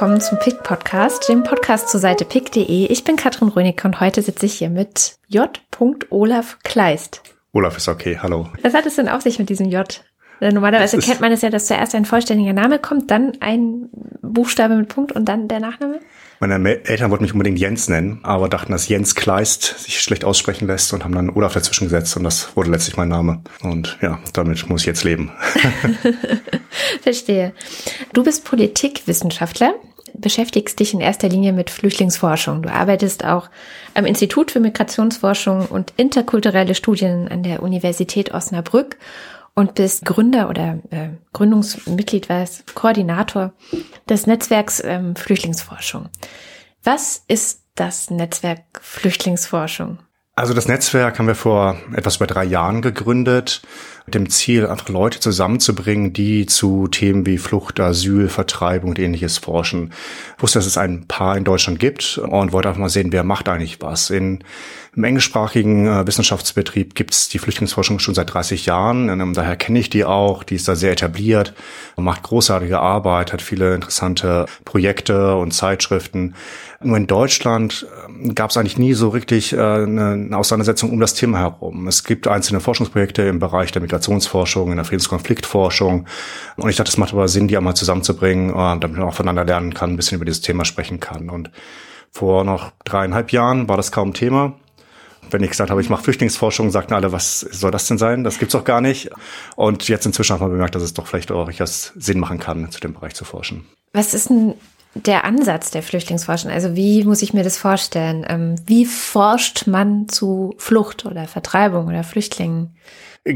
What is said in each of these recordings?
willkommen zum PIC Podcast, dem Podcast zur Seite pick.de. Ich bin Katrin Rönig und heute sitze ich hier mit J. Olaf Kleist. Olaf ist okay, hallo. Was hat es denn auf sich mit diesem J? Normalerweise kennt man es ja, dass zuerst ein vollständiger Name kommt, dann ein Buchstabe mit Punkt und dann der Nachname. Meine Eltern wollten mich unbedingt Jens nennen, aber dachten, dass Jens Kleist sich schlecht aussprechen lässt und haben dann Olaf dazwischen gesetzt und das wurde letztlich mein Name. Und ja, damit muss ich jetzt leben. Verstehe. Du bist Politikwissenschaftler, beschäftigst dich in erster Linie mit Flüchtlingsforschung. Du arbeitest auch am Institut für Migrationsforschung und interkulturelle Studien an der Universität Osnabrück und bist Gründer oder äh, Gründungsmitglied, was Koordinator des Netzwerks ähm, Flüchtlingsforschung. Was ist das Netzwerk Flüchtlingsforschung? Also das Netzwerk haben wir vor etwas über drei Jahren gegründet, dem Ziel, einfach Leute zusammenzubringen, die zu Themen wie Flucht, Asyl, Vertreibung und ähnliches forschen. Ich wusste, dass es ein paar in Deutschland gibt und wollte einfach mal sehen, wer macht eigentlich was. In, Im englischsprachigen äh, Wissenschaftsbetrieb gibt es die Flüchtlingsforschung schon seit 30 Jahren. Und, ähm, daher kenne ich die auch. Die ist da sehr etabliert, macht großartige Arbeit, hat viele interessante Projekte und Zeitschriften. Nur in Deutschland ähm, gab es eigentlich nie so richtig äh, eine Auseinandersetzung um das Thema herum. Es gibt einzelne Forschungsprojekte im Bereich der Migrationsforschung, in der Friedenskonfliktforschung. Und ich dachte, es macht aber Sinn, die einmal zusammenzubringen, äh, damit man auch voneinander lernen kann, ein bisschen über dieses Thema sprechen kann. Und vor noch dreieinhalb Jahren war das kaum Thema. Wenn ich gesagt habe, ich mache Flüchtlingsforschung, sagten alle, was soll das denn sein? Das gibt's doch gar nicht. Und jetzt inzwischen hat man bemerkt, dass es doch vielleicht auch durchaus Sinn machen kann, zu dem Bereich zu forschen. Was ist denn der Ansatz der Flüchtlingsforschung? Also wie muss ich mir das vorstellen? Ähm, wie forscht man zu Flucht oder Vertreibung oder Flüchtlingen?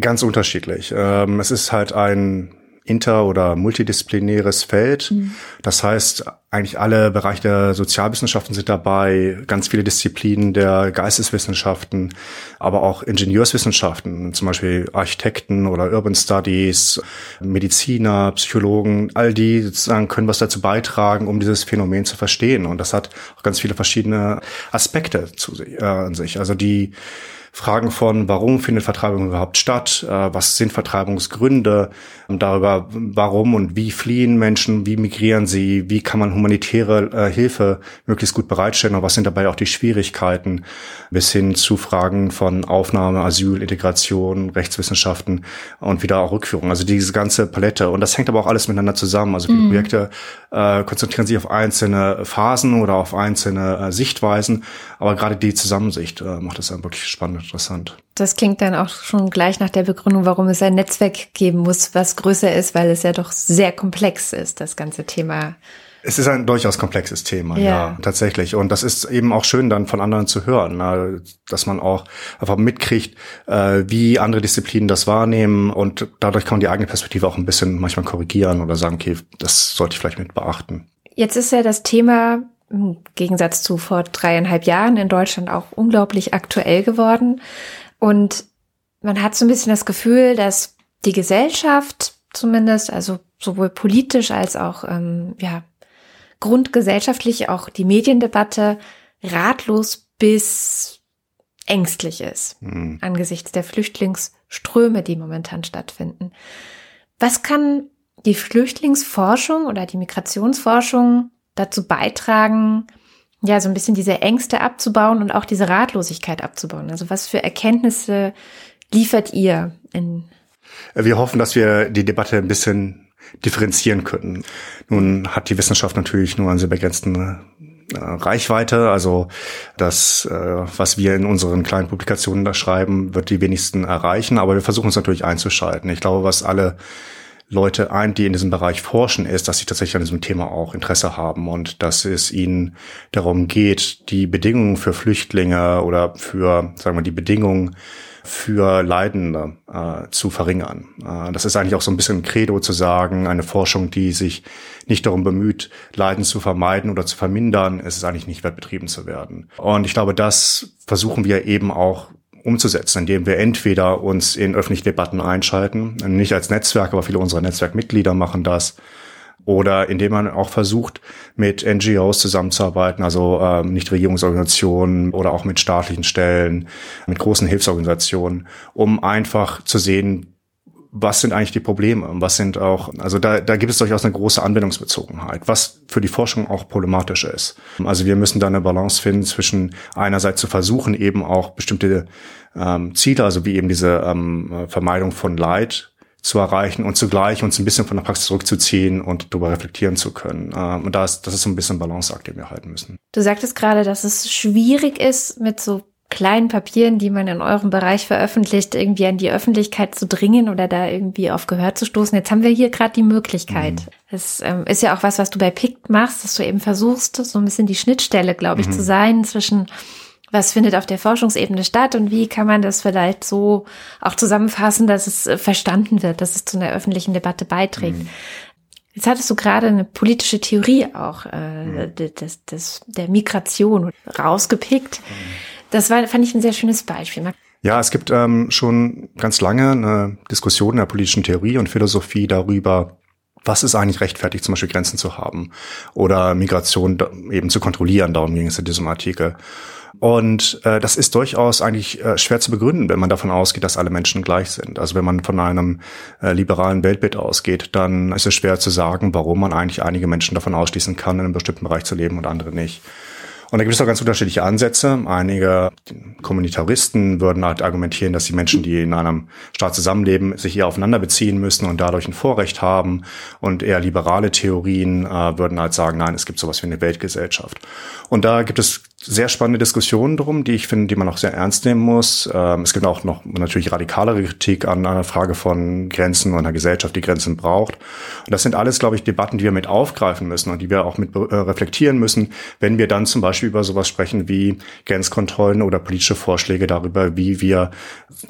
Ganz unterschiedlich. Ähm, es ist halt ein inter- oder multidisziplinäres Feld. Mhm. Das heißt, eigentlich alle Bereiche der Sozialwissenschaften sind dabei, ganz viele Disziplinen der Geisteswissenschaften, aber auch Ingenieurswissenschaften, zum Beispiel Architekten oder Urban Studies, Mediziner, Psychologen, all die sozusagen können was dazu beitragen, um dieses Phänomen zu verstehen. Und das hat auch ganz viele verschiedene Aspekte zu sich, äh, an sich. Also die Fragen von, warum findet Vertreibung überhaupt statt, äh, was sind Vertreibungsgründe, darüber, warum und wie fliehen Menschen, wie migrieren sie, wie kann man humanitäre äh, Hilfe möglichst gut bereitstellen und was sind dabei auch die Schwierigkeiten, bis hin zu Fragen von Aufnahme, Asyl, Integration, Rechtswissenschaften und wieder auch Rückführung. Also diese ganze Palette. Und das hängt aber auch alles miteinander zusammen. Also mhm. Projekte äh, konzentrieren sich auf einzelne Phasen oder auf einzelne äh, Sichtweisen, aber gerade die Zusammensicht äh, macht es dann wirklich spannend interessant. Das klingt dann auch schon gleich nach der Begründung, warum es ein Netzwerk geben muss, was größer ist, weil es ja doch sehr komplex ist, das ganze Thema. Es ist ein durchaus komplexes Thema, ja. ja, tatsächlich. Und das ist eben auch schön dann von anderen zu hören, dass man auch einfach mitkriegt, äh, wie andere Disziplinen das wahrnehmen und dadurch kann man die eigene Perspektive auch ein bisschen manchmal korrigieren oder sagen, okay, das sollte ich vielleicht mit beachten. Jetzt ist ja das Thema im Gegensatz zu vor dreieinhalb Jahren in Deutschland auch unglaublich aktuell geworden. Und man hat so ein bisschen das Gefühl, dass die Gesellschaft zumindest, also sowohl politisch als auch ähm, ja, grundgesellschaftlich, auch die Mediendebatte ratlos bis ängstlich ist mhm. angesichts der Flüchtlingsströme, die momentan stattfinden. Was kann die Flüchtlingsforschung oder die Migrationsforschung dazu beitragen, ja, so ein bisschen diese Ängste abzubauen und auch diese Ratlosigkeit abzubauen? Also was für Erkenntnisse liefert ihr in? Wir hoffen, dass wir die Debatte ein bisschen differenzieren können. Nun hat die Wissenschaft natürlich nur einen sehr begrenzten äh, Reichweite. Also das, äh, was wir in unseren kleinen Publikationen da schreiben, wird die wenigsten erreichen. Aber wir versuchen es natürlich einzuschalten. Ich glaube, was alle Leute ein, die in diesem Bereich forschen, ist, dass sie tatsächlich an diesem Thema auch Interesse haben und dass es ihnen darum geht, die Bedingungen für Flüchtlinge oder für, sagen wir, die Bedingungen für Leidende äh, zu verringern. Äh, das ist eigentlich auch so ein bisschen ein Credo zu sagen, eine Forschung, die sich nicht darum bemüht, Leiden zu vermeiden oder zu vermindern, ist es eigentlich nicht wert betrieben zu werden. Und ich glaube, das versuchen wir eben auch umzusetzen, indem wir entweder uns in öffentliche Debatten einschalten, nicht als Netzwerk, aber viele unserer Netzwerkmitglieder machen das, oder indem man auch versucht, mit NGOs zusammenzuarbeiten, also ähm, Nichtregierungsorganisationen oder auch mit staatlichen Stellen, mit großen Hilfsorganisationen, um einfach zu sehen, was sind eigentlich die Probleme? Was sind auch, also da, da gibt es durchaus eine große Anwendungsbezogenheit, was für die Forschung auch problematisch ist. Also wir müssen da eine Balance finden zwischen einerseits zu versuchen, eben auch bestimmte ähm, Ziele, also wie eben diese ähm, Vermeidung von Leid zu erreichen und zugleich uns ein bisschen von der Praxis zurückzuziehen und darüber reflektieren zu können. Ähm, und das, das ist so ein bisschen Balanceakt, den wir halten müssen. Du sagtest gerade, dass es schwierig ist, mit so kleinen Papieren, die man in eurem Bereich veröffentlicht, irgendwie an die Öffentlichkeit zu dringen oder da irgendwie auf Gehör zu stoßen. Jetzt haben wir hier gerade die Möglichkeit. Mhm. Das ähm, ist ja auch was, was du bei PICT machst, dass du eben versuchst, so ein bisschen die Schnittstelle, glaube ich, mhm. zu sein zwischen was findet auf der Forschungsebene statt und wie kann man das vielleicht so auch zusammenfassen, dass es äh, verstanden wird, dass es zu einer öffentlichen Debatte beiträgt. Mhm. Jetzt hattest du gerade eine politische Theorie auch äh, mhm. des, des, der Migration rausgepickt. Mhm. Das war, fand ich ein sehr schönes Beispiel. Ja, es gibt ähm, schon ganz lange eine Diskussion in der politischen Theorie und Philosophie darüber, was ist eigentlich rechtfertigt, zum Beispiel Grenzen zu haben oder Migration eben zu kontrollieren. Darum ging es in diesem Artikel. Und äh, das ist durchaus eigentlich äh, schwer zu begründen, wenn man davon ausgeht, dass alle Menschen gleich sind. Also wenn man von einem äh, liberalen Weltbild ausgeht, dann ist es schwer zu sagen, warum man eigentlich einige Menschen davon ausschließen kann, in einem bestimmten Bereich zu leben und andere nicht. Und da gibt es auch ganz unterschiedliche Ansätze. Einige Kommunitaristen würden halt argumentieren, dass die Menschen, die in einem Staat zusammenleben, sich eher aufeinander beziehen müssen und dadurch ein Vorrecht haben. Und eher liberale Theorien äh, würden halt sagen, nein, es gibt sowas wie eine Weltgesellschaft. Und da gibt es sehr spannende Diskussionen drum, die ich finde, die man auch sehr ernst nehmen muss. Ähm, es gibt auch noch natürlich radikalere Kritik an einer Frage von Grenzen und einer Gesellschaft, die Grenzen braucht. Und das sind alles, glaube ich, Debatten, die wir mit aufgreifen müssen und die wir auch mit äh, reflektieren müssen, wenn wir dann zum Beispiel über sowas sprechen wie Grenzkontrollen oder politische Vorschläge darüber, wie wir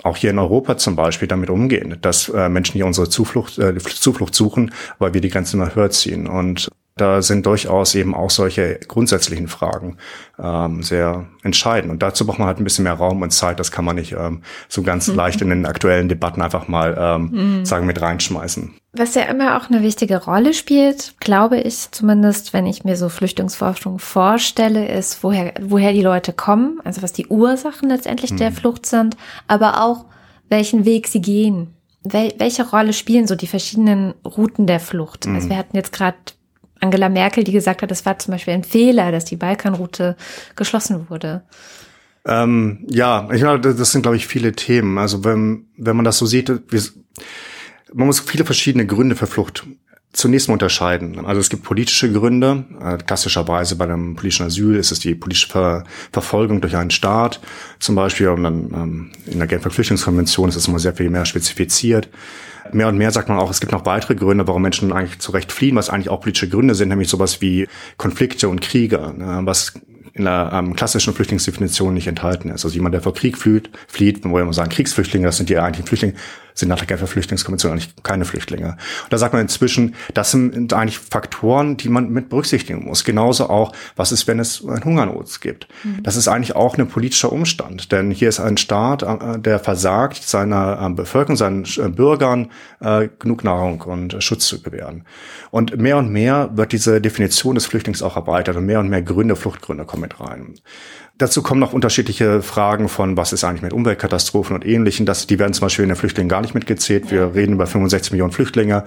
auch hier in Europa zum Beispiel damit umgehen, dass äh, Menschen hier unsere Zuflucht, äh, Zuflucht suchen, weil wir die Grenzen immer höher ziehen. Und da sind durchaus eben auch solche grundsätzlichen Fragen ähm, sehr entscheidend. Und dazu braucht man halt ein bisschen mehr Raum und Zeit. Das kann man nicht ähm, so ganz mhm. leicht in den aktuellen Debatten einfach mal ähm, mhm. sagen mit reinschmeißen. Was ja immer auch eine wichtige Rolle spielt, glaube ich zumindest, wenn ich mir so Flüchtlingsforschung vorstelle, ist, woher, woher die Leute kommen, also was die Ursachen letztendlich mhm. der Flucht sind, aber auch welchen Weg sie gehen. Wel welche Rolle spielen so die verschiedenen Routen der Flucht? Also mhm. wir hatten jetzt gerade Angela Merkel, die gesagt hat, es war zum Beispiel ein Fehler, dass die Balkanroute geschlossen wurde. Ähm, ja, ich glaube, das sind, glaube ich, viele Themen. Also wenn, wenn man das so sieht, wir, man muss viele verschiedene Gründe für Flucht zunächst mal unterscheiden. Also es gibt politische Gründe. Äh, klassischerweise bei einem politischen Asyl ist es die politische Ver Verfolgung durch einen Staat. Zum Beispiel und dann, ähm, in der Genfer Flüchtlingskonvention ist es immer sehr viel mehr spezifiziert. Mehr und mehr sagt man auch, es gibt noch weitere Gründe, warum Menschen eigentlich zu Recht fliehen, was eigentlich auch politische Gründe sind, nämlich sowas wie Konflikte und Kriege, ne, was in der ähm, klassischen Flüchtlingsdefinition nicht enthalten ist. Also jemand, der vor Krieg flieht, flieht, wo wir immer sagen, Kriegsflüchtlinge, das sind die eigentlichen Flüchtlinge, sind nach der Genfer Flüchtlingskonvention eigentlich keine Flüchtlinge. Und da sagt man inzwischen, das sind eigentlich Faktoren, die man mit berücksichtigen muss. Genauso auch, was ist, wenn es ein Hungernot gibt. Mhm. Das ist eigentlich auch ein politischer Umstand, denn hier ist ein Staat, äh, der versagt, seiner äh, Bevölkerung, seinen äh, Bürgern äh, genug Nahrung und Schutz zu gewähren. Und mehr und mehr wird diese Definition des Flüchtlings auch erweitert und mehr und mehr Gründe, Fluchtgründe kommen mit rein. Dazu kommen noch unterschiedliche Fragen von, was ist eigentlich mit Umweltkatastrophen und Ähnlichem. Das, die werden zum Beispiel in den Flüchtlingen gar nicht mitgezählt. Wir reden über 65 Millionen Flüchtlinge.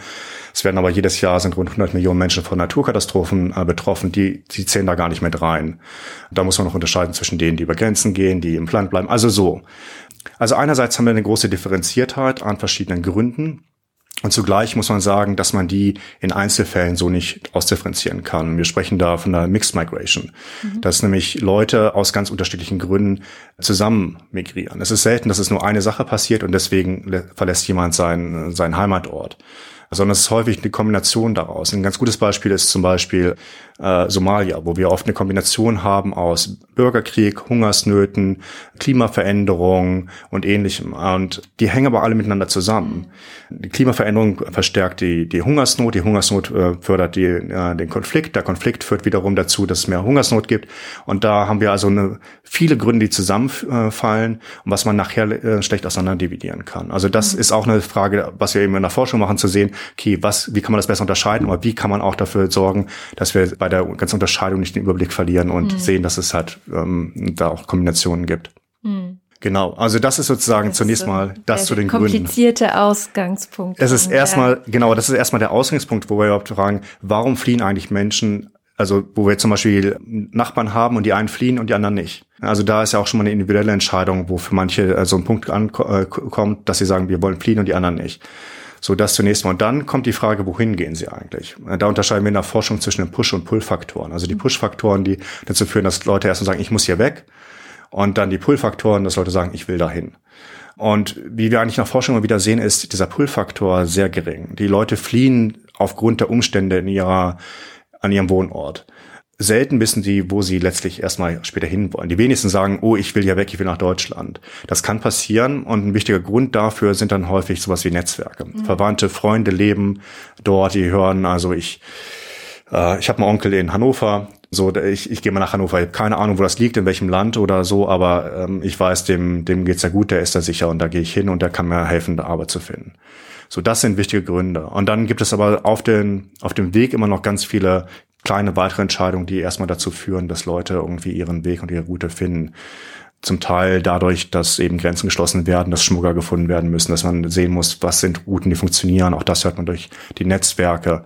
Es werden aber jedes Jahr sind rund 100 Millionen Menschen von Naturkatastrophen äh, betroffen. Die, die zählen da gar nicht mit rein. Da muss man noch unterscheiden zwischen denen, die über Grenzen gehen, die im Land bleiben. Also so. Also einerseits haben wir eine große Differenziertheit an verschiedenen Gründen. Und zugleich muss man sagen, dass man die in Einzelfällen so nicht ausdifferenzieren kann. Wir sprechen da von der Mixed Migration, mhm. dass nämlich Leute aus ganz unterschiedlichen Gründen zusammen migrieren. Es ist selten, dass es nur eine Sache passiert und deswegen verlässt jemand seinen, seinen Heimatort sondern es ist häufig eine Kombination daraus. Ein ganz gutes Beispiel ist zum Beispiel äh, Somalia, wo wir oft eine Kombination haben aus Bürgerkrieg, Hungersnöten, Klimaveränderung und ähnlichem. Und die hängen aber alle miteinander zusammen. Die Klimaveränderung verstärkt die, die Hungersnot, die Hungersnot äh, fördert die, äh, den Konflikt, der Konflikt führt wiederum dazu, dass es mehr Hungersnot gibt. Und da haben wir also eine, viele Gründe, die zusammenfallen und was man nachher äh, schlecht auseinander dividieren kann. Also das mhm. ist auch eine Frage, was wir eben in der Forschung machen, zu sehen, okay, was, wie kann man das besser unterscheiden, oder wie kann man auch dafür sorgen, dass wir bei der ganzen Unterscheidung nicht den Überblick verlieren und mhm. sehen, dass es halt ähm, da auch Kombinationen gibt. Mhm. Genau, also das ist sozusagen das zunächst ist mal das zu den Gründen. Komplizierte Ausgangspunkt. Es ist erstmal, genau, das ist erstmal der Ausgangspunkt, wo wir überhaupt fragen, warum fliehen eigentlich Menschen, also wo wir zum Beispiel Nachbarn haben und die einen fliehen und die anderen nicht. Also da ist ja auch schon mal eine individuelle Entscheidung, wo für manche so also ein Punkt ankommt, dass sie sagen, wir wollen fliehen und die anderen nicht. So, das zunächst mal. Und dann kommt die Frage, wohin gehen sie eigentlich? Da unterscheiden wir in der Forschung zwischen den Push- und Pull-Faktoren. Also die mhm. Push-Faktoren, die dazu führen, dass Leute erstmal sagen, ich muss hier weg. Und dann die Pull-Faktoren, dass Leute sagen, ich will dahin. Und wie wir eigentlich nach Forschung immer wieder sehen, ist dieser Pull-Faktor sehr gering. Die Leute fliehen aufgrund der Umstände in ihrer, an ihrem Wohnort. Selten wissen sie, wo sie letztlich erstmal später hin wollen. Die wenigsten sagen, oh, ich will ja weg, ich will nach Deutschland. Das kann passieren und ein wichtiger Grund dafür sind dann häufig sowas wie Netzwerke. Mhm. Verwandte, Freunde leben dort, die hören, also ich, äh, ich habe einen Onkel in Hannover, so, ich, ich gehe mal nach Hannover. Ich habe keine Ahnung, wo das liegt, in welchem Land oder so, aber ähm, ich weiß, dem, dem geht's ja gut, der ist da sicher und da gehe ich hin und der kann mir helfen, Arbeit zu finden. So, das sind wichtige Gründe. Und dann gibt es aber auf, den, auf dem Weg immer noch ganz viele kleine weitere Entscheidungen, die erstmal dazu führen, dass Leute irgendwie ihren Weg und ihre Route finden. Zum Teil dadurch, dass eben Grenzen geschlossen werden, dass Schmuggler gefunden werden müssen, dass man sehen muss, was sind Routen, die funktionieren. Auch das hört man durch die Netzwerke.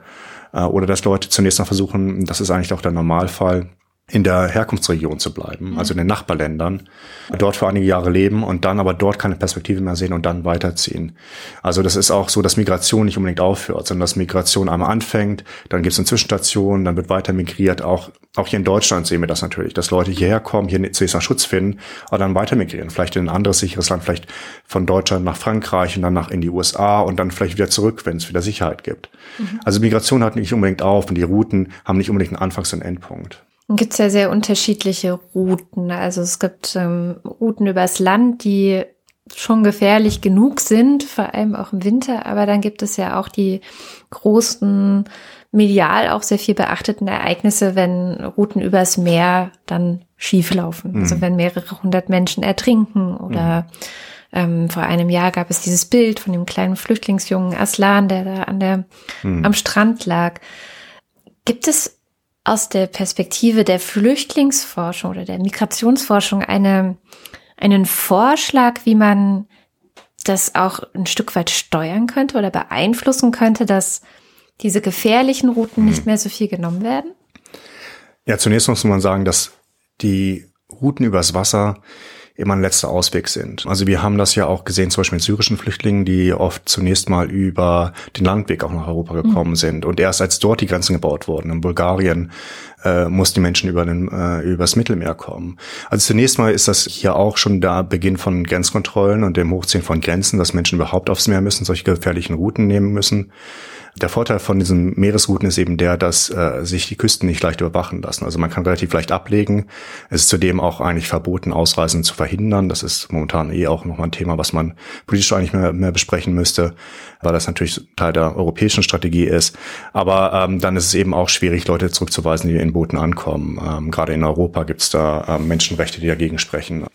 Äh, oder dass Leute zunächst mal versuchen, das ist eigentlich auch der Normalfall, in der Herkunftsregion zu bleiben, mhm. also in den Nachbarländern, dort für einige Jahre leben und dann aber dort keine Perspektive mehr sehen und dann weiterziehen. Also das ist auch so, dass Migration nicht unbedingt aufhört, sondern dass Migration einmal anfängt, dann gibt es eine Zwischenstation, dann wird weiter migriert. Auch, auch hier in Deutschland sehen wir das natürlich, dass Leute hierher kommen, hier zunächst mal Schutz finden, aber dann weiter migrieren. Vielleicht in ein anderes sicheres Land, vielleicht von Deutschland nach Frankreich und dann nach in die USA und dann vielleicht wieder zurück, wenn es wieder Sicherheit gibt. Mhm. Also Migration hat nicht unbedingt auf und die Routen haben nicht unbedingt einen Anfangs- und Endpunkt gibt es ja sehr unterschiedliche Routen. Also es gibt ähm, Routen übers Land, die schon gefährlich genug sind, vor allem auch im Winter. Aber dann gibt es ja auch die großen, medial auch sehr viel beachteten Ereignisse, wenn Routen übers Meer dann schief laufen. Mhm. Also wenn mehrere hundert Menschen ertrinken oder mhm. ähm, vor einem Jahr gab es dieses Bild von dem kleinen Flüchtlingsjungen Aslan, der da an der, mhm. am Strand lag. Gibt es aus der Perspektive der Flüchtlingsforschung oder der Migrationsforschung eine, einen Vorschlag, wie man das auch ein Stück weit steuern könnte oder beeinflussen könnte, dass diese gefährlichen Routen nicht hm. mehr so viel genommen werden? Ja, zunächst muss man sagen, dass die Routen übers Wasser immer ein letzter Ausweg sind. Also wir haben das ja auch gesehen, zum Beispiel mit syrischen Flüchtlingen, die oft zunächst mal über den Landweg auch nach Europa gekommen mhm. sind. Und erst als dort die Grenzen gebaut wurden, in Bulgarien, äh, mussten die Menschen über den, äh, übers Mittelmeer kommen. Also zunächst mal ist das hier auch schon der Beginn von Grenzkontrollen und dem Hochziehen von Grenzen, dass Menschen überhaupt aufs Meer müssen, solche gefährlichen Routen nehmen müssen. Der Vorteil von diesen Meeresrouten ist eben der, dass äh, sich die Küsten nicht leicht überwachen lassen. Also man kann relativ leicht ablegen. Es ist zudem auch eigentlich verboten, Ausreisen zu verhindern. Das ist momentan eh auch nochmal ein Thema, was man politisch eigentlich mehr, mehr besprechen müsste, weil das natürlich Teil der europäischen Strategie ist. Aber ähm, dann ist es eben auch schwierig, Leute zurückzuweisen, die in Booten ankommen. Ähm, gerade in Europa gibt es da äh, Menschenrechte, die dagegen sprechen.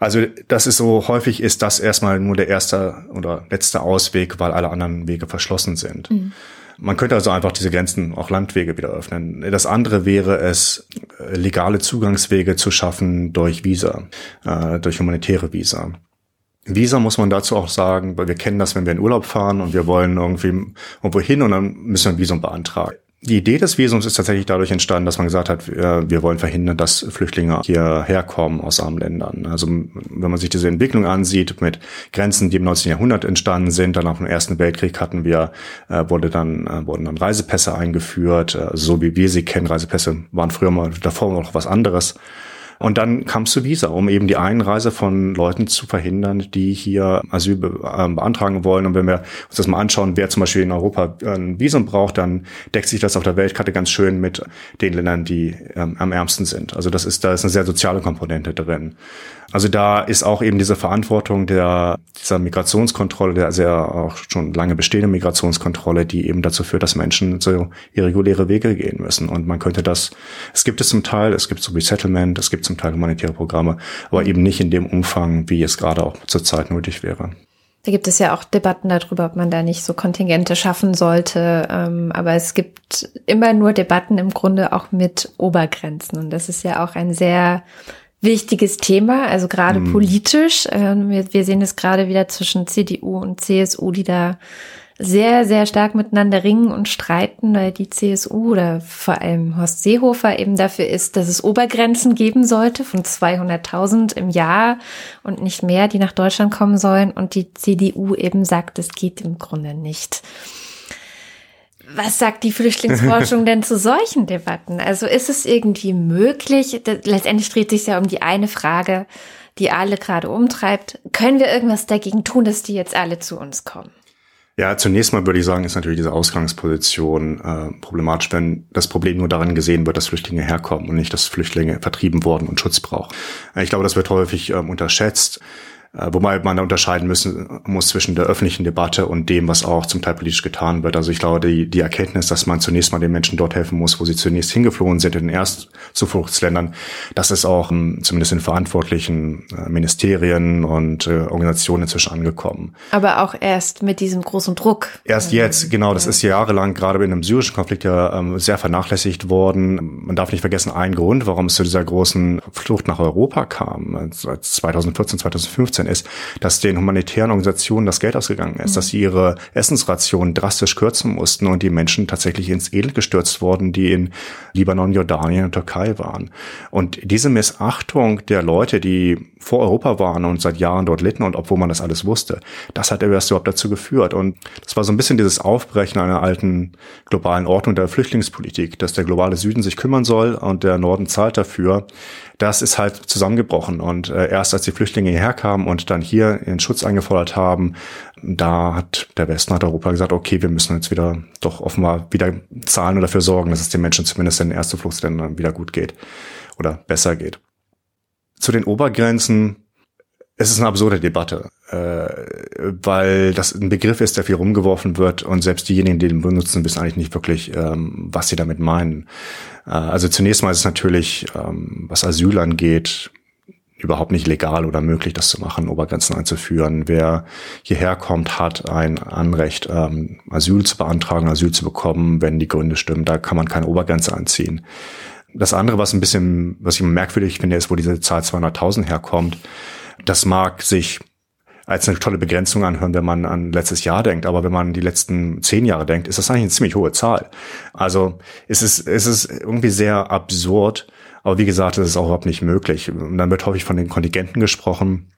Also das ist so, häufig ist das erstmal nur der erste oder letzte Ausweg, weil alle anderen Wege verschlossen sind. Mhm. Man könnte also einfach diese Grenzen, auch Landwege wieder öffnen. Das andere wäre es, legale Zugangswege zu schaffen durch Visa, äh, durch humanitäre Visa. Visa muss man dazu auch sagen, weil wir kennen das, wenn wir in Urlaub fahren und wir wollen irgendwie irgendwo hin und dann müssen wir ein Visum beantragen. Die Idee des Visums ist tatsächlich dadurch entstanden, dass man gesagt hat, wir wollen verhindern, dass Flüchtlinge hierher kommen aus armen Ländern. Also wenn man sich diese Entwicklung ansieht mit Grenzen, die im 19. Jahrhundert entstanden sind, dann auch im Ersten Weltkrieg hatten wir, äh, wurde dann, äh, wurden dann Reisepässe eingeführt, äh, so wie wir sie kennen. Reisepässe waren früher mal davor noch was anderes. Und dann kam es zu Visa, um eben die Einreise von Leuten zu verhindern, die hier Asyl be äh, beantragen wollen. Und wenn wir uns das mal anschauen, wer zum Beispiel in Europa ein Visum braucht, dann deckt sich das auf der Weltkarte ganz schön mit den Ländern, die ähm, am ärmsten sind. Also das ist, da ist eine sehr soziale Komponente drin. Also da ist auch eben diese Verantwortung der, dieser Migrationskontrolle, der sehr auch schon lange bestehende Migrationskontrolle, die eben dazu führt, dass Menschen so irreguläre Wege gehen müssen. Und man könnte das, es gibt es zum Teil, es gibt so Resettlement, es gibt zum Teil humanitäre Programme, aber eben nicht in dem Umfang, wie es gerade auch zurzeit nötig wäre. Da gibt es ja auch Debatten darüber, ob man da nicht so Kontingente schaffen sollte. Ähm, aber es gibt immer nur Debatten im Grunde auch mit Obergrenzen. Und das ist ja auch ein sehr wichtiges Thema, also gerade mhm. politisch. Ähm, wir, sehen es gerade wieder zwischen CDU und CSU, die da sehr, sehr stark miteinander ringen und streiten, weil die CSU oder vor allem Horst Seehofer eben dafür ist, dass es Obergrenzen geben sollte von 200.000 im Jahr und nicht mehr, die nach Deutschland kommen sollen. Und die CDU eben sagt, es geht im Grunde nicht. Was sagt die Flüchtlingsforschung denn zu solchen Debatten? Also ist es irgendwie möglich? Letztendlich dreht sich ja um die eine Frage, die alle gerade umtreibt. Können wir irgendwas dagegen tun, dass die jetzt alle zu uns kommen? Ja, zunächst mal würde ich sagen, ist natürlich diese Ausgangsposition äh, problematisch, wenn das Problem nur darin gesehen wird, dass Flüchtlinge herkommen und nicht, dass Flüchtlinge vertrieben worden und Schutz brauchen. Ich glaube, das wird häufig ähm, unterschätzt. Äh, wobei man da unterscheiden müssen muss zwischen der öffentlichen Debatte und dem, was auch zum Teil politisch getan wird. Also ich glaube, die, die Erkenntnis, dass man zunächst mal den Menschen dort helfen muss, wo sie zunächst hingeflohen sind, in den Erstzufluchtsländern, das ist auch um, zumindest in verantwortlichen äh, Ministerien und äh, Organisationen inzwischen angekommen. Aber auch erst mit diesem großen Druck. Erst jetzt, genau. Das ist jahrelang gerade in einem syrischen Konflikt ja ähm, sehr vernachlässigt worden. Man darf nicht vergessen, ein Grund, warum es zu dieser großen Flucht nach Europa kam, 2014, 2015, 2015 ist, dass den humanitären Organisationen das Geld ausgegangen ist, mhm. dass sie ihre Essensrationen drastisch kürzen mussten und die Menschen tatsächlich ins Elend gestürzt wurden, die in Libanon, Jordanien und Türkei waren. Und diese Missachtung der Leute, die vor Europa waren und seit Jahren dort litten und obwohl man das alles wusste, das hat erst überhaupt dazu geführt. Und das war so ein bisschen dieses Aufbrechen einer alten globalen Ordnung der Flüchtlingspolitik, dass der globale Süden sich kümmern soll und der Norden zahlt dafür das ist halt zusammengebrochen. Und äh, erst als die Flüchtlinge hierher kamen und dann hier ihren Schutz eingefordert haben, da hat der Westen, hat Europa gesagt, okay, wir müssen jetzt wieder doch offenbar wieder zahlen und dafür sorgen, dass es den Menschen zumindest in den ersten Fluchtsländern wieder gut geht oder besser geht. Zu den Obergrenzen, es ist eine absurde Debatte, äh, weil das ein Begriff ist, der viel rumgeworfen wird und selbst diejenigen, die den benutzen, wissen eigentlich nicht wirklich, ähm, was sie damit meinen. Äh, also zunächst mal ist es natürlich, ähm, was Asyl angeht, überhaupt nicht legal oder möglich, das zu machen, Obergrenzen einzuführen. Wer hierher kommt, hat ein Anrecht, ähm, Asyl zu beantragen, Asyl zu bekommen, wenn die Gründe stimmen. Da kann man keine Obergrenze anziehen. Das andere, was ein bisschen, was ich merkwürdig finde, ist, wo diese Zahl 200.000 herkommt. Das mag sich als eine tolle Begrenzung anhören, wenn man an letztes Jahr denkt. Aber wenn man die letzten zehn Jahre denkt, ist das eigentlich eine ziemlich hohe Zahl. Also es ist, es ist irgendwie sehr absurd. Aber wie gesagt, es ist auch überhaupt nicht möglich. Und dann wird häufig von den Kontingenten gesprochen.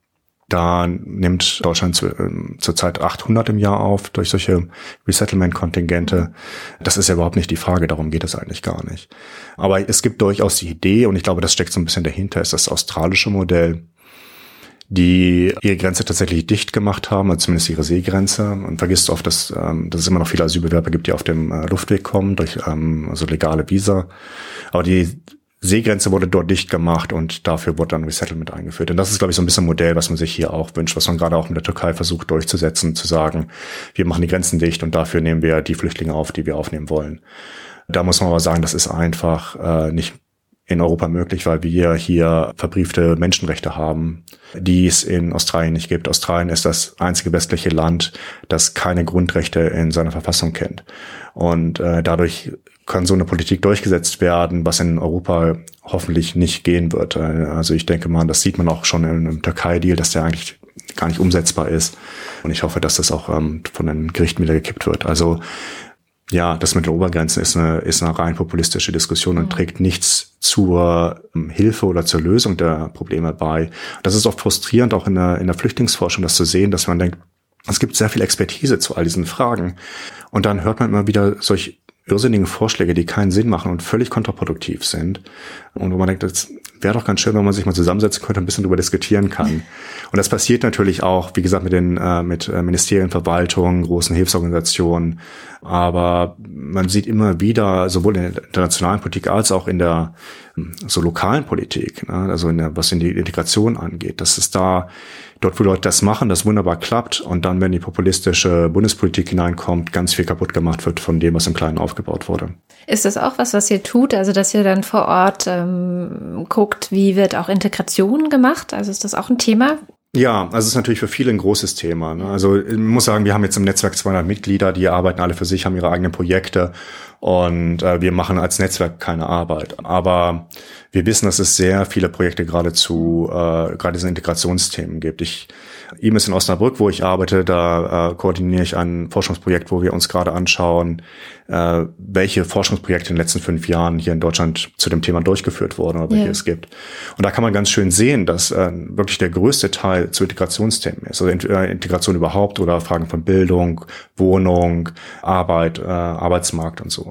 Da nimmt Deutschland zu, äh, zurzeit 800 im Jahr auf durch solche Resettlement-Kontingente. Das ist ja überhaupt nicht die Frage, darum geht es eigentlich gar nicht. Aber es gibt durchaus die Idee, und ich glaube, das steckt so ein bisschen dahinter, ist das australische Modell, die ihre Grenze tatsächlich dicht gemacht haben, also zumindest ihre Seegrenze. Und vergisst oft, dass, ähm, dass es immer noch viele Asylbewerber gibt, die auf dem äh, Luftweg kommen, durch ähm, also legale Visa. Aber die Seegrenze wurde dort dicht gemacht und dafür wurde dann Resettlement eingeführt. Und das ist, glaube ich, so ein bisschen ein Modell, was man sich hier auch wünscht, was man gerade auch mit der Türkei versucht durchzusetzen, zu sagen, wir machen die Grenzen dicht und dafür nehmen wir die Flüchtlinge auf, die wir aufnehmen wollen. Da muss man aber sagen, das ist einfach äh, nicht in Europa möglich, weil wir hier verbriefte Menschenrechte haben, die es in Australien nicht gibt. Australien ist das einzige westliche Land, das keine Grundrechte in seiner Verfassung kennt. Und äh, dadurch kann so eine Politik durchgesetzt werden, was in Europa hoffentlich nicht gehen wird. Äh, also ich denke mal, das sieht man auch schon in einem Türkei-Deal, dass der eigentlich gar nicht umsetzbar ist. Und ich hoffe, dass das auch ähm, von den Gerichten wieder gekippt wird. Also ja, das mit den Obergrenzen ist eine, ist eine rein populistische Diskussion und mhm. trägt nichts zur ähm, Hilfe oder zur Lösung der Probleme bei. Das ist oft frustrierend, auch in der, in der Flüchtlingsforschung, das zu sehen, dass man denkt, es gibt sehr viel Expertise zu all diesen Fragen. Und dann hört man immer wieder solch irrsinnigen Vorschläge, die keinen Sinn machen und völlig kontraproduktiv sind. Und wo man denkt, das wäre doch ganz schön, wenn man sich mal zusammensetzen könnte und ein bisschen darüber diskutieren kann. Und das passiert natürlich auch, wie gesagt, mit den äh, mit äh, Ministerien, Verwaltungen, großen Hilfsorganisationen. Aber man sieht immer wieder, sowohl in der internationalen Politik als auch in der so lokalen Politik, ne, also in der, was in die Integration angeht, dass es da dort, wo Leute das machen, das wunderbar klappt und dann, wenn die populistische Bundespolitik hineinkommt, ganz viel kaputt gemacht wird von dem, was im Kleinen aufgebaut wurde. Ist das auch was, was ihr tut? Also, dass ihr dann vor Ort ähm, guckt, wie wird auch Integration gemacht? Also ist das auch ein Thema? Ja, also es ist natürlich für viele ein großes Thema. Ne? Also ich muss sagen, wir haben jetzt im Netzwerk 200 Mitglieder, die arbeiten alle für sich, haben ihre eigenen Projekte Und äh, wir machen als Netzwerk keine Arbeit. Aber wir wissen, dass es sehr viele Projekte gerade zu äh, gerade diesen Integrationsthemen gibt. Ich ihm ist in Osnabrück, wo ich arbeite, da äh, koordiniere ich ein Forschungsprojekt, wo wir uns gerade anschauen, äh, welche Forschungsprojekte in den letzten fünf Jahren hier in Deutschland zu dem Thema durchgeführt wurden oder welche yeah. es gibt. Und da kann man ganz schön sehen, dass äh, wirklich der größte Teil zu Integrationsthemen ist. Also äh, Integration überhaupt oder Fragen von Bildung, Wohnung, Arbeit, äh, Arbeitsmarkt und so.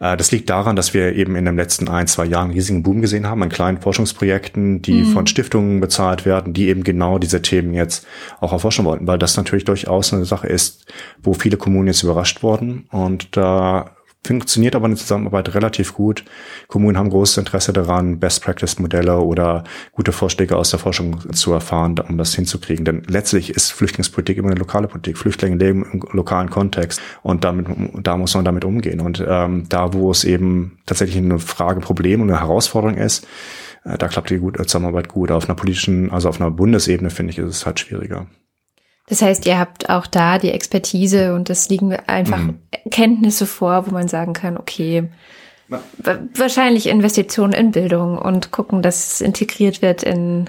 Äh, das liegt daran, dass wir eben in den letzten ein, zwei Jahren einen riesigen Boom gesehen haben an kleinen Forschungsprojekten, die mhm. von Stiftungen bezahlt werden, die eben genau diese Themen jetzt auch erforschen wollten, weil das natürlich durchaus eine Sache ist, wo viele Kommunen jetzt überrascht wurden und da funktioniert aber eine Zusammenarbeit relativ gut. Kommunen haben großes Interesse daran, Best-Practice-Modelle oder gute Vorschläge aus der Forschung zu erfahren, um das hinzukriegen. Denn letztlich ist Flüchtlingspolitik immer eine lokale Politik. Flüchtlinge leben im lokalen Kontext und damit, da muss man damit umgehen. Und ähm, da, wo es eben tatsächlich eine Frage, Problem und eine Herausforderung ist, äh, da klappt die gut, Zusammenarbeit gut. Auf einer politischen, also auf einer Bundesebene, finde ich, ist es halt schwieriger. Das heißt, ihr habt auch da die Expertise und es liegen einfach mhm. Kenntnisse vor, wo man sagen kann, okay, wahrscheinlich Investitionen in Bildung und gucken, dass es integriert wird in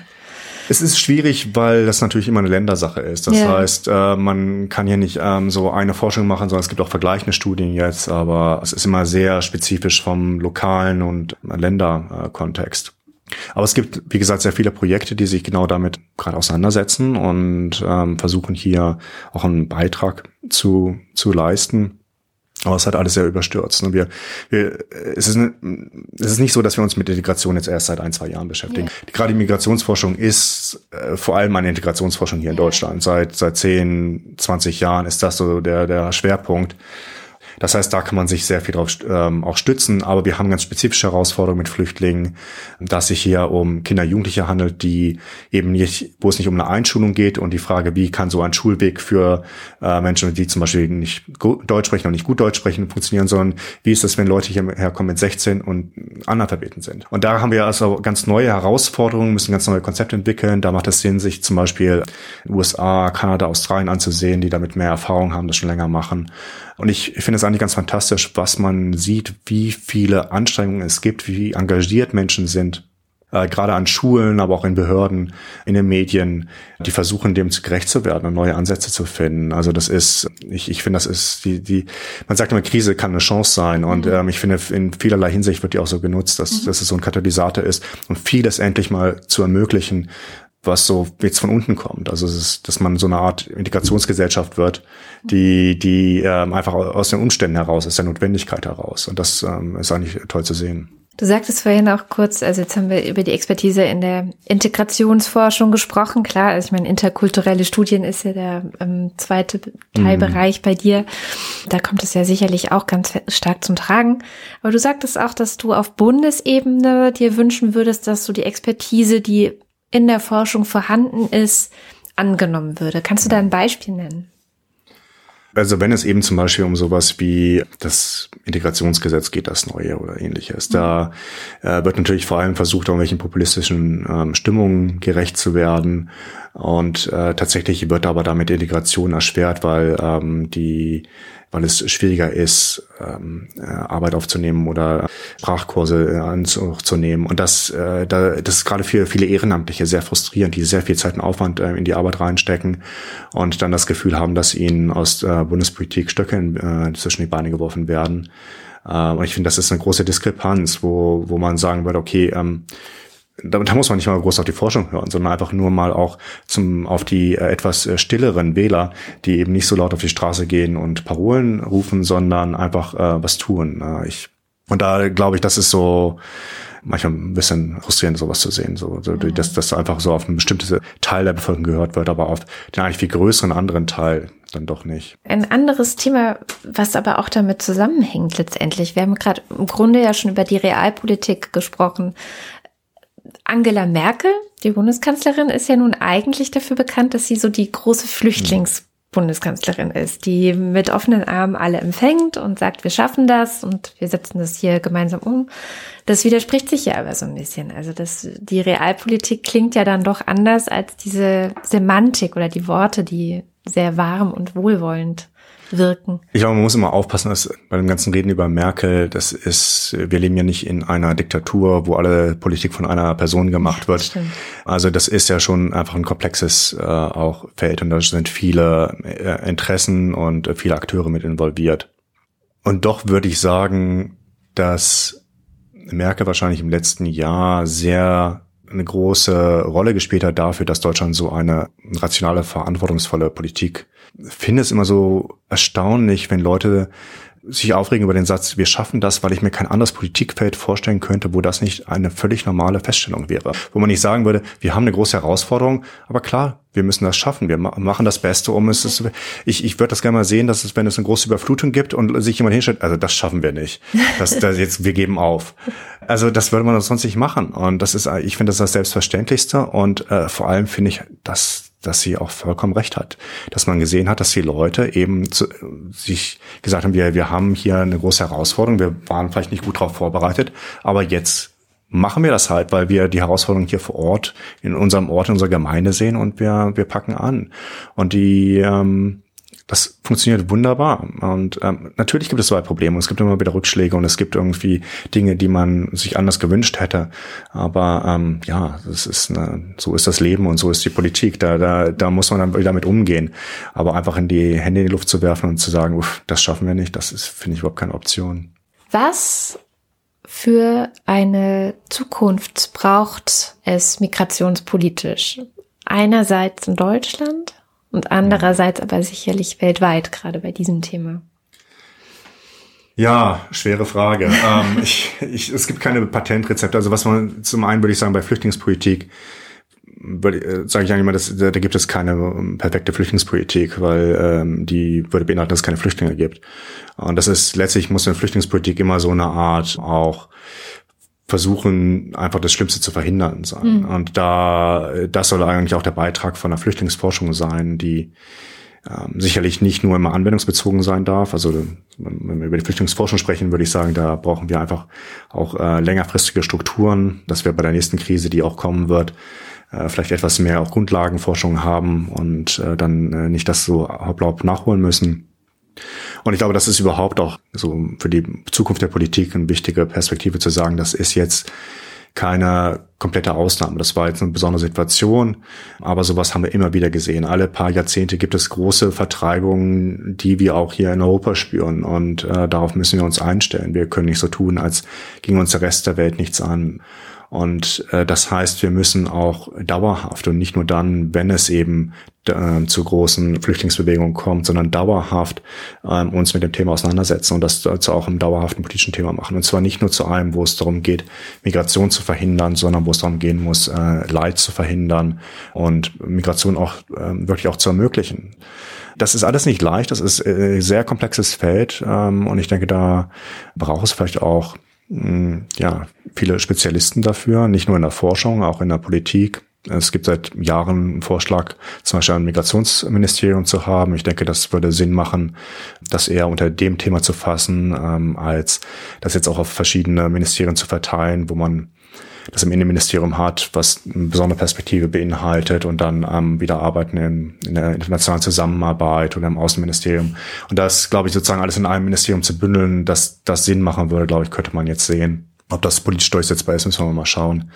es ist schwierig, weil das natürlich immer eine Ländersache ist. Das ja. heißt, äh, man kann hier nicht ähm, so eine Forschung machen, sondern es gibt auch vergleichende Studien jetzt, aber es ist immer sehr spezifisch vom lokalen und Länderkontext. Aber es gibt, wie gesagt, sehr viele Projekte, die sich genau damit gerade auseinandersetzen und ähm, versuchen hier auch einen Beitrag zu, zu leisten. Aber es hat alles sehr überstürzt. Und wir, wir, es, ist, es ist nicht so, dass wir uns mit Integration jetzt erst seit ein, zwei Jahren beschäftigen. Ja. Gerade die Migrationsforschung ist äh, vor allem eine Integrationsforschung hier in Deutschland. Seit, seit 10, 20 Jahren ist das so der, der Schwerpunkt. Das heißt, da kann man sich sehr viel drauf ähm, auch stützen. Aber wir haben ganz spezifische Herausforderungen mit Flüchtlingen, dass sich hier um Kinder, Jugendliche handelt, die eben nicht, wo es nicht um eine Einschulung geht und die Frage, wie kann so ein Schulweg für äh, Menschen, die zum Beispiel nicht Deutsch sprechen und nicht gut Deutsch sprechen, funktionieren, sondern wie ist das, wenn Leute hierher kommen mit 16 und Analphabeten sind? Und da haben wir also ganz neue Herausforderungen, müssen ganz neue Konzepte entwickeln. Da macht es Sinn, sich zum Beispiel USA, Kanada, Australien anzusehen, die damit mehr Erfahrung haben, das schon länger machen. Und ich finde es eigentlich ganz fantastisch, was man sieht, wie viele Anstrengungen es gibt, wie engagiert Menschen sind, äh, gerade an Schulen, aber auch in Behörden, in den Medien, die versuchen, dem gerecht zu werden und neue Ansätze zu finden. Also das ist, ich, ich finde, das ist die, die, man sagt immer, Krise kann eine Chance sein. Und mhm. ähm, ich finde, in vielerlei Hinsicht wird die auch so genutzt, dass, mhm. dass es so ein Katalysator ist, um vieles endlich mal zu ermöglichen, was so jetzt von unten kommt. Also es ist, dass man so eine Art Integrationsgesellschaft wird, die, die ähm, einfach aus den Umständen heraus, aus der Notwendigkeit heraus. Und das ähm, ist eigentlich toll zu sehen. Du sagtest vorhin auch kurz, also jetzt haben wir über die Expertise in der Integrationsforschung gesprochen. Klar, also ich meine, interkulturelle Studien ist ja der ähm, zweite Teilbereich mhm. bei dir. Da kommt es ja sicherlich auch ganz stark zum Tragen. Aber du sagtest auch, dass du auf Bundesebene dir wünschen würdest, dass du die Expertise, die in der Forschung vorhanden ist, angenommen würde. Kannst du da ein Beispiel nennen? Also wenn es eben zum Beispiel um sowas wie das Integrationsgesetz geht, das neue oder ähnliches, da äh, wird natürlich vor allem versucht, irgendwelchen populistischen ähm, Stimmungen gerecht zu werden. Und äh, tatsächlich wird aber damit Integration erschwert, weil ähm, die weil es schwieriger ist, ähm, äh, Arbeit aufzunehmen oder Sprachkurse äh, anzunehmen. Und das, äh, da, das ist gerade für viele Ehrenamtliche sehr frustrierend, die sehr viel Zeit und Aufwand äh, in die Arbeit reinstecken und dann das Gefühl haben, dass ihnen aus äh, Bundespolitik Stöcke äh, zwischen die Beine geworfen werden. Äh, und ich finde, das ist eine große Diskrepanz, wo, wo man sagen würde, okay, ähm, da, da muss man nicht mal groß auf die Forschung hören, sondern einfach nur mal auch zum auf die äh, etwas äh, stilleren Wähler, die eben nicht so laut auf die Straße gehen und Parolen rufen, sondern einfach äh, was tun. Äh, ich und da glaube ich, das ist so manchmal ein bisschen frustrierend, sowas zu sehen, so, so mhm. dass das einfach so auf ein bestimmtes Teil der Bevölkerung gehört wird, aber auf den eigentlich viel größeren anderen Teil dann doch nicht. Ein anderes Thema, was aber auch damit zusammenhängt letztendlich. Wir haben gerade im Grunde ja schon über die Realpolitik gesprochen. Angela Merkel, die Bundeskanzlerin, ist ja nun eigentlich dafür bekannt, dass sie so die große Flüchtlingsbundeskanzlerin ist, die mit offenen Armen alle empfängt und sagt, wir schaffen das und wir setzen das hier gemeinsam um. Das widerspricht sich ja aber so ein bisschen. Also das, die Realpolitik klingt ja dann doch anders als diese Semantik oder die Worte, die sehr warm und wohlwollend wirken? Ich glaube, man muss immer aufpassen, dass bei dem ganzen Reden über Merkel, das ist, wir leben ja nicht in einer Diktatur, wo alle Politik von einer Person gemacht wird. Stimmt. Also das ist ja schon einfach ein komplexes äh, auch Feld und da sind viele äh, Interessen und äh, viele Akteure mit involviert. Und doch würde ich sagen, dass Merkel wahrscheinlich im letzten Jahr sehr eine große Rolle gespielt hat dafür, dass Deutschland so eine rationale, verantwortungsvolle Politik finde es immer so erstaunlich, wenn Leute sich aufregen über den Satz, wir schaffen das, weil ich mir kein anderes Politikfeld vorstellen könnte, wo das nicht eine völlig normale Feststellung wäre. Wo man nicht sagen würde, wir haben eine große Herausforderung, aber klar, wir müssen das schaffen. Wir machen das Beste, um es. Ist, ich ich würde das gerne mal sehen, dass es, wenn es eine große Überflutung gibt und sich jemand hinstellt, also das schaffen wir nicht. Das, das jetzt, wir geben auf. Also das würde man sonst nicht machen. Und das ist, ich finde das das Selbstverständlichste. Und äh, vor allem finde ich, dass dass sie auch vollkommen recht hat. Dass man gesehen hat, dass die Leute eben zu, sich gesagt haben, wir, wir haben hier eine große Herausforderung, wir waren vielleicht nicht gut darauf vorbereitet, aber jetzt machen wir das halt, weil wir die Herausforderung hier vor Ort, in unserem Ort, in unserer Gemeinde sehen und wir, wir packen an. Und die, ähm, das funktioniert wunderbar. Und ähm, natürlich gibt es zwei Probleme. Es gibt immer wieder Rückschläge und es gibt irgendwie Dinge, die man sich anders gewünscht hätte. Aber ähm, ja, das ist eine, so ist das Leben und so ist die Politik. Da, da, da muss man dann wieder damit umgehen. Aber einfach in die Hände in die Luft zu werfen und zu sagen, uff, das schaffen wir nicht, das ist, finde ich, überhaupt keine Option. Was für eine Zukunft braucht es migrationspolitisch? Einerseits in Deutschland und andererseits aber sicherlich weltweit, gerade bei diesem Thema. Ja, schwere Frage. ähm, ich, ich, es gibt keine Patentrezepte. Also was man zum einen würde ich sagen bei Flüchtlingspolitik äh, sage ich eigentlich immer, dass, da, da gibt es keine ähm, perfekte Flüchtlingspolitik, weil ähm, die würde beinhalten, dass es keine Flüchtlinge gibt. Und das ist letztlich muss eine Flüchtlingspolitik immer so eine Art auch versuchen, einfach das Schlimmste zu verhindern sein. Mhm. Und da, das soll eigentlich auch der Beitrag von der Flüchtlingsforschung sein, die ähm, sicherlich nicht nur immer anwendungsbezogen sein darf. Also wenn wir über die Flüchtlingsforschung sprechen, würde ich sagen, da brauchen wir einfach auch äh, längerfristige Strukturen, dass wir bei der nächsten Krise, die auch kommen wird, äh, vielleicht etwas mehr auch Grundlagenforschung haben und äh, dann äh, nicht das so hoppla nachholen müssen. Und ich glaube, das ist überhaupt auch so für die Zukunft der Politik eine wichtige Perspektive zu sagen, das ist jetzt keine komplette Ausnahme. Das war jetzt eine besondere Situation, aber sowas haben wir immer wieder gesehen. Alle paar Jahrzehnte gibt es große Vertreibungen, die wir auch hier in Europa spüren und äh, darauf müssen wir uns einstellen. Wir können nicht so tun, als ging uns der Rest der Welt nichts an. Und äh, das heißt, wir müssen auch dauerhaft und nicht nur dann, wenn es eben äh, zu großen Flüchtlingsbewegungen kommt, sondern dauerhaft äh, uns mit dem Thema auseinandersetzen und das zu auch einem dauerhaften politischen Thema machen. Und zwar nicht nur zu einem, wo es darum geht, Migration zu verhindern, sondern wo es darum gehen muss, äh, Leid zu verhindern und Migration auch äh, wirklich auch zu ermöglichen. Das ist alles nicht leicht, das ist äh, sehr komplexes Feld ähm, und ich denke, da braucht es vielleicht auch ja, viele Spezialisten dafür, nicht nur in der Forschung, auch in der Politik. Es gibt seit Jahren einen Vorschlag, zum Beispiel ein Migrationsministerium zu haben. Ich denke, das würde Sinn machen, das eher unter dem Thema zu fassen, ähm, als das jetzt auch auf verschiedene Ministerien zu verteilen, wo man das im Innenministerium hat, was eine besondere Perspektive beinhaltet und dann ähm, wieder arbeiten in, in der internationalen Zusammenarbeit oder im Außenministerium. Und das, glaube ich, sozusagen alles in einem Ministerium zu bündeln, dass das Sinn machen würde, glaube ich, könnte man jetzt sehen. Ob das politisch durchsetzbar ist, müssen wir mal schauen.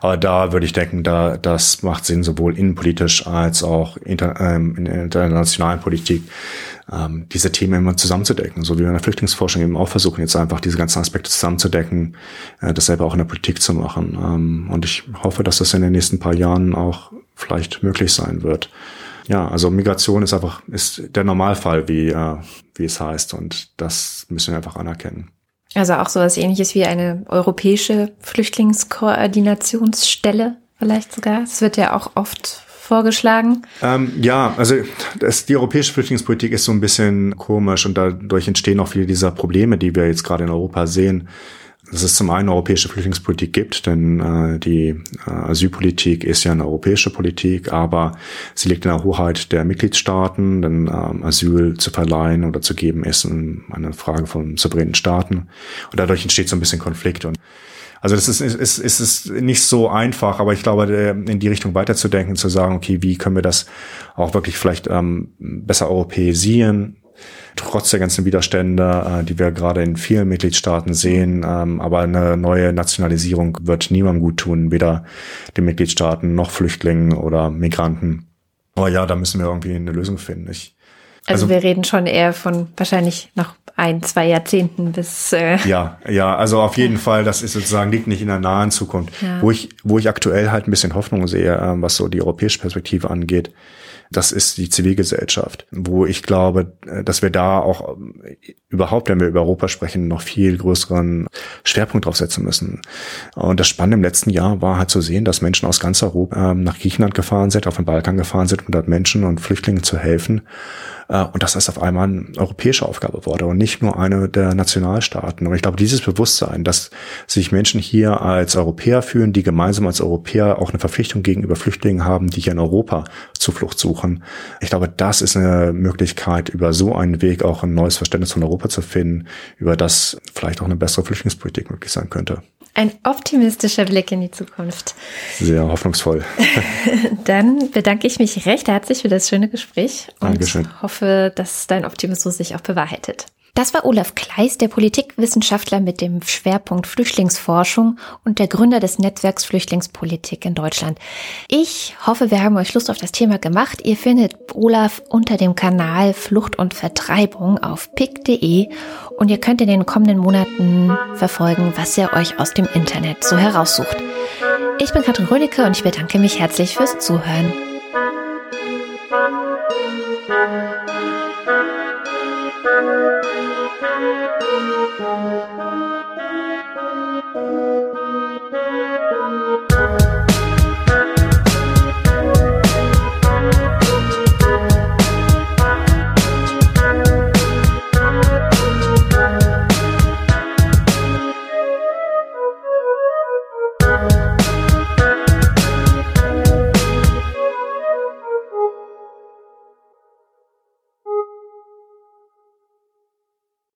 Aber da würde ich denken, da das macht Sinn, sowohl innenpolitisch als auch inter, ähm, in der internationalen Politik, ähm, diese Themen immer zusammenzudecken. So wie wir in der Flüchtlingsforschung eben auch versuchen, jetzt einfach diese ganzen Aspekte zusammenzudecken, äh, das selber auch in der Politik zu machen. Ähm, und ich hoffe, dass das in den nächsten paar Jahren auch vielleicht möglich sein wird. Ja, also Migration ist einfach ist der Normalfall, wie äh, wie es heißt, und das müssen wir einfach anerkennen. Also auch sowas ähnliches wie eine europäische Flüchtlingskoordinationsstelle vielleicht sogar. Das wird ja auch oft vorgeschlagen. Ähm, ja, also das, die europäische Flüchtlingspolitik ist so ein bisschen komisch und dadurch entstehen auch viele dieser Probleme, die wir jetzt gerade in Europa sehen dass es zum einen europäische Flüchtlingspolitik gibt, denn äh, die äh, Asylpolitik ist ja eine europäische Politik, aber sie liegt in der Hoheit der Mitgliedstaaten, denn ähm, Asyl zu verleihen oder zu geben ist eine Frage von souveränen Staaten. Und dadurch entsteht so ein bisschen Konflikt. Und also das ist, ist, ist, ist nicht so einfach, aber ich glaube, in die Richtung weiterzudenken, zu sagen, okay, wie können wir das auch wirklich vielleicht ähm, besser europäisieren, trotz der ganzen Widerstände, äh, die wir gerade in vielen Mitgliedstaaten sehen. Ähm, aber eine neue Nationalisierung wird niemandem gut tun, weder den Mitgliedstaaten noch Flüchtlingen oder Migranten. Aber ja, da müssen wir irgendwie eine Lösung finden. Ich, also, also, wir reden schon eher von wahrscheinlich noch ein, zwei Jahrzehnten bis. Äh ja, ja, also auf jeden Fall, das ist sozusagen liegt nicht in der nahen Zukunft. Ja. Wo ich, wo ich aktuell halt ein bisschen Hoffnung sehe, äh, was so die europäische Perspektive angeht, das ist die Zivilgesellschaft, wo ich glaube, äh, dass wir da auch äh, überhaupt, wenn wir über Europa sprechen, noch viel größeren Schwerpunkt drauf setzen müssen. Und das Spannende im letzten Jahr war halt zu sehen, dass Menschen aus ganz Europa nach Griechenland gefahren sind, auf den Balkan gefahren sind, um dort Menschen und Flüchtlingen zu helfen. Äh, und dass das auf einmal eine europäische Aufgabe wurde und nicht nur eine der Nationalstaaten. Und ich glaube, dieses Bewusstsein, dass sich Menschen hier als Europäer fühlen, die gemeinsam als Europäer auch eine Verpflichtung gegenüber Flüchtlingen haben, die hier in Europa Zuflucht suchen. Ich glaube, das ist eine Möglichkeit, über so einen Weg auch ein neues Verständnis von Europa zu finden, über das vielleicht auch eine bessere Flüchtlingspolitik möglich sein könnte. Ein optimistischer Blick in die Zukunft. Sehr hoffnungsvoll. Dann bedanke ich mich recht herzlich für das schöne Gespräch und Dankeschön. hoffe, dass dein Optimismus sich auch bewahrheitet. Das war Olaf Kleis, der Politikwissenschaftler mit dem Schwerpunkt Flüchtlingsforschung und der Gründer des Netzwerks Flüchtlingspolitik in Deutschland. Ich hoffe, wir haben euch Lust auf das Thema gemacht. Ihr findet Olaf unter dem Kanal Flucht und Vertreibung auf pick.de und ihr könnt in den kommenden Monaten verfolgen, was er euch aus dem Internet so heraussucht. Ich bin Katrin Rönecke und ich bedanke mich herzlich fürs Zuhören.